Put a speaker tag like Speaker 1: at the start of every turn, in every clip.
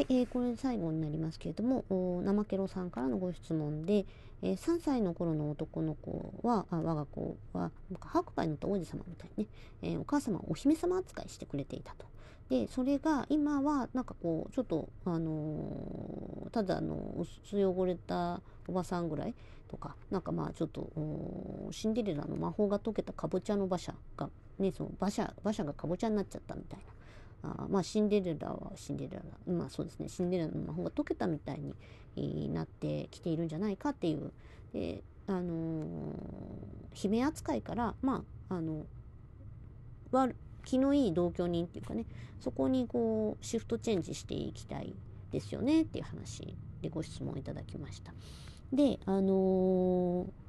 Speaker 1: はい、えー、これ最後になりますけれども、生ケロさんからのご質問で、えー、3歳の頃の男の子は、あ我が子は、白馬に乗った王子様みたいにね、えー、お母様をお姫様扱いしてくれていたと。で、それが今は、なんかこう、ちょっと、あのー、ただ、あの、薄汚れたおばさんぐらいとか、なんかまあ、ちょっと、シンデレラの魔法が解けたかぼちゃの馬車が、ね、その馬車、馬車がかぼちゃになっちゃったみたいな。あまあシンデレラはシンデレラ。まあそうですね。シンデレラの魔法が解けたみたいになってきているんじゃないかっていう。であのー、姫扱いからまああの気のいい同居人っていうかね。そこにこうシフトチェンジしていきたいですよねっていう話でご質問いただきました。であのー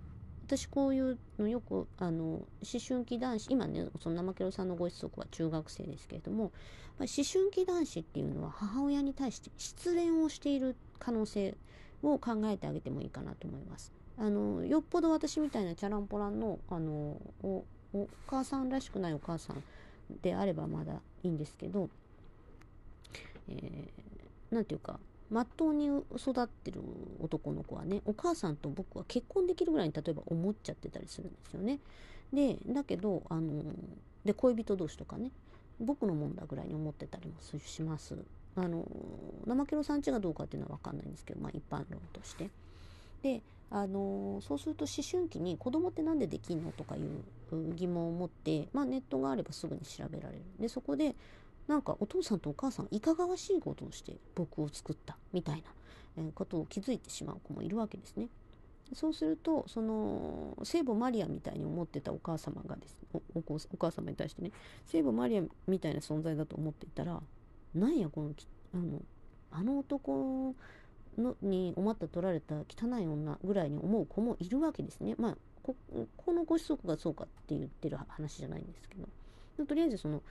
Speaker 1: 私こういうのよくあの思春期男子今ねその生ケロさんのご子息は中学生ですけれども思春期男子っていうのは母親に対して失恋をしている可能性を考えてあげてもいいかなと思います。あのよっぽど私みたいなチャランポランのあのお母さんらしくないお母さんであればまだいいんですけど、えー、ていうかまっとうに育ってる男の子はねお母さんと僕は結婚できるぐらいに例えば思っちゃってたりするんですよね。でだけどあので恋人同士とかね僕のもんだぐらいに思ってたりもします。あの生ケロさんちがどうかっていうのは分かんないんですけど、まあ、一般論として。であのそうすると思春期に子供って何でできんのとかいう疑問を持って、まあ、ネットがあればすぐに調べられる。でそこでなんかお父さんとお母さんいかがわしいことをして僕を作ったみたいなことを気づいてしまう子もいるわけですね。そうするとその聖母マリアみたいに思ってたお母様がですおお母様に対してね聖母マリアみたいな存在だと思っていたらなんやこのあのあの男のにおまった取られた汚い女ぐらいに思う子もいるわけですね。まあここのご子息がそうかって言ってる話じゃないんですけどとりあえずその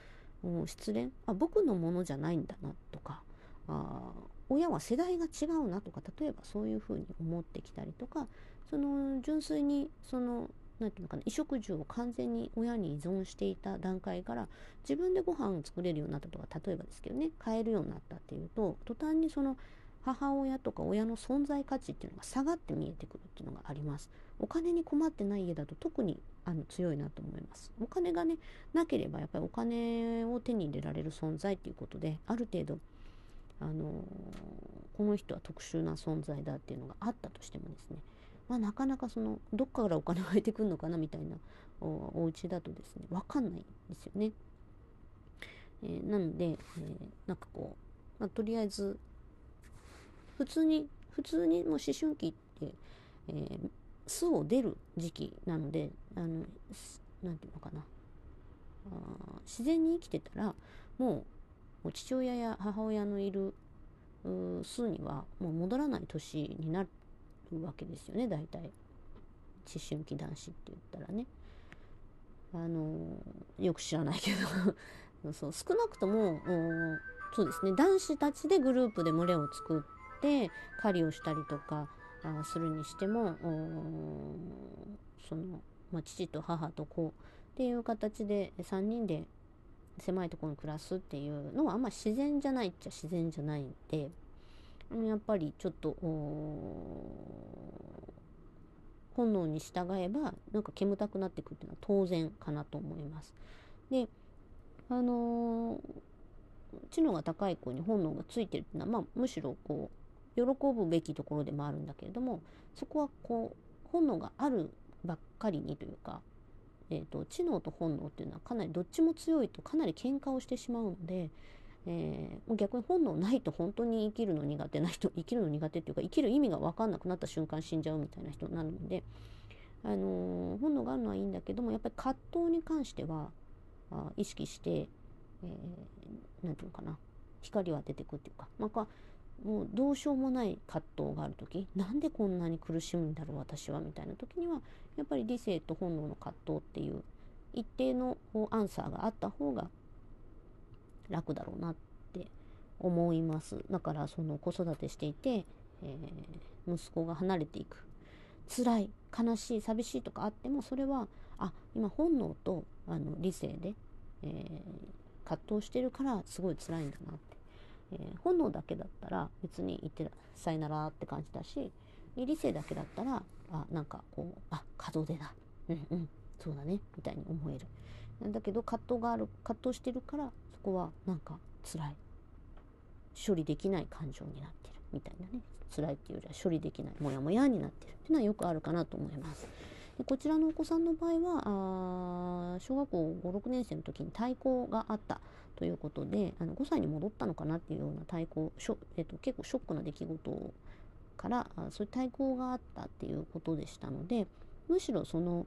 Speaker 1: 失恋？あ僕のものじゃないんだなとか。あ親は世代が違うなとか例えばそういうふうに思ってきたりとかその純粋にその何て言うのかな衣食住を完全に親に依存していた段階から自分でご飯を作れるようになったとか例えばですけどね買えるようになったっていうと途端にその母親とか親の存在価値っていうのが下がって見えてくるっていうのがあります。お金に困ってない家だと特にあの強いなと思います。お金がねなければやっぱりお金を手に入れられる存在っていうことである程度あのこの人は特殊な存在だっていうのがあったとしてもですねまあ、なかなかそのどっかからお金が入ってくるのかなみたいなおお家だとですね分かんないんですよね。えー、なので、えー、なんかこう、まあ、とりあえず普通に普通にもう思春期って、えー、巣を出る時期なのであのなんていうのかな。あ自然に生きてたらもう父親や母親のいる巣にはもう戻らない年になるわけですよね大体。思春期男子って言ったらね。あのよく知らないけど。そう少なくともそうですね。男子たちでグループで群れを作って狩りをしたりとかあするにしてもその、まあ、父と母と子っていう形で3人で狭いところに暮らすっていうのはあんま自然じゃないっちゃ自然じゃないんでやっぱりちょっと本能に従えばなんか煙たくなってくるっていうのは当然かなと思います。であのー、知能が高い子に本能がついてるっていうのは、まあ、むしろこう喜ぶべきところでもあるんだけれどもそこはこう本能があるばっかりにというか、えーと知能と本能っていうのはかなりどっちも強いとかなり喧嘩をしてしまうのでえー、逆に本能ないと本当に生きるの苦手な人 生きるの苦手っていうか生きる意味が分かんなくなった瞬間死んじゃうみたいな人になるので、あのー、本能があるのはいいんだけどもやっぱり葛藤に関してはあ意識して、えー、ていうのかな光を当ててくっていうか、まあ、もうどうしようもない葛藤がある時なんでこんなに苦しむんだろう私はみたいな時にはやっぱり理性と本能の葛藤っていう一定のアンサーがあった方が楽だろうなって思います。だからその子育てしていて、えー、息子が離れていく。辛い悲しい寂しいとかあってもそれはあ今本能とあの理性で、えー、葛藤してるからすごい辛いんだなって、えー、本能だけだったら別に言ってさよならって感じだし理性だけだったらあなんかこうあ可動でだうんうんそうだね。みたいに思える。なんだけど葛藤がある葛藤してるからそこはなんか辛い。処理できない感情になってる。みたいなね。辛いっていうよりは処理できない。モヤモヤになってる。っていうのはよくあるかなと思います。でこちらのお子さんの場合はあ小学校56年生の時に対抗があったということであの5歳に戻ったのかなっていうような対抗、えっと、結構ショックな出来事からあそういう対抗があったっていうことでしたのでむしろその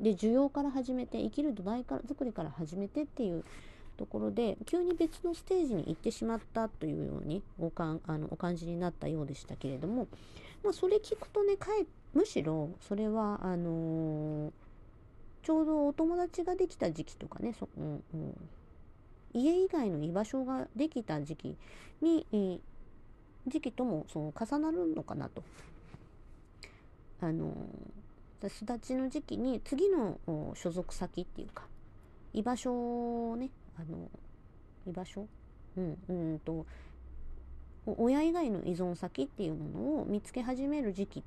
Speaker 1: で需要から始めて生きる土台から作りから始めてっていうところで急に別のステージに行ってしまったというようにおかんあのお感じになったようでしたけれども、まあ、それ聞くとねかえっむしろそれはあのー、ちょうどお友達ができた時期とかねそ、うんうん、家以外の居場所ができた時期に、えー、時期ともその重なるのかなと。あのー、巣立ちの時期に次の所属先っていうか居場所をねあの居場所？うんうんと親以外の依存先っていうものを見つけ始める時期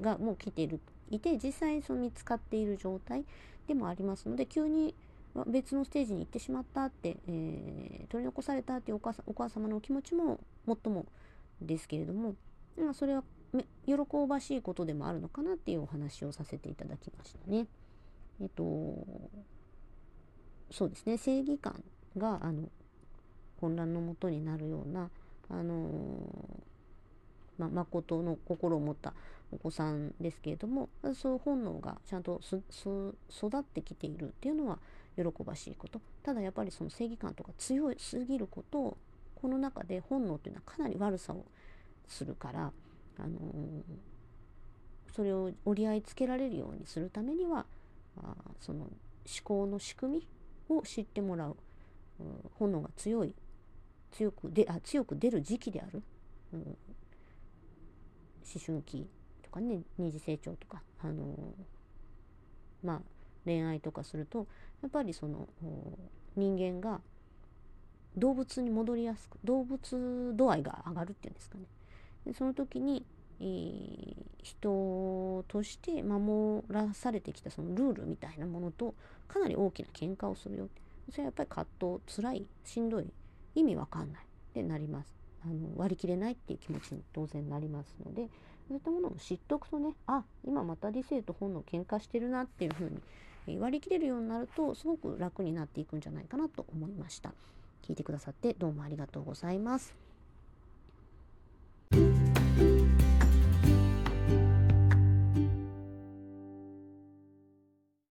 Speaker 1: がもう来ているいて実際その見つかっている状態でもありますので急に別のステージに行ってしまったって、えー、取り残されたっていうお母さお母様のお気持ちももっともですけれども、まあ、それは喜ばしいことでもあるのかなっていうお話をさせていただきましたね。えっとそうですね正義感があの混乱のもとになるようなあのま誠の心を持ったお子さんですけれどもそういう本能がちゃんと育ってきているっていうのは喜ばしいこと。ただやっぱりその正義感とか強すぎることをこの中で本能というのはかなり悪さをするから、あのそれを折り合いつけられるようにするためにはあその思考の仕組みを知ってもらう、うん、炎が強い強くであ強く出る時期である、うん、思春期とかね二次成長とか、あの、まあ恋愛とかするとやっぱりその人間が動物に戻りやすく動物度合いが上がるっていうんですかね。でその時に、えー、人として守らされてきたそのルールみたいなものとかなり大きな喧嘩をするよ。それはやっぱり葛藤辛いしんどい意味わかんないってなります。あの割り切れないっていう気持ちに当然なりますのでそういったものを知っておくとねあ今また理性と本能喧嘩してるなっていうふうに割り切れるようになるとすごく楽になっていくんじゃないかなと思いました。聞いてくださってどうもありがとうございます。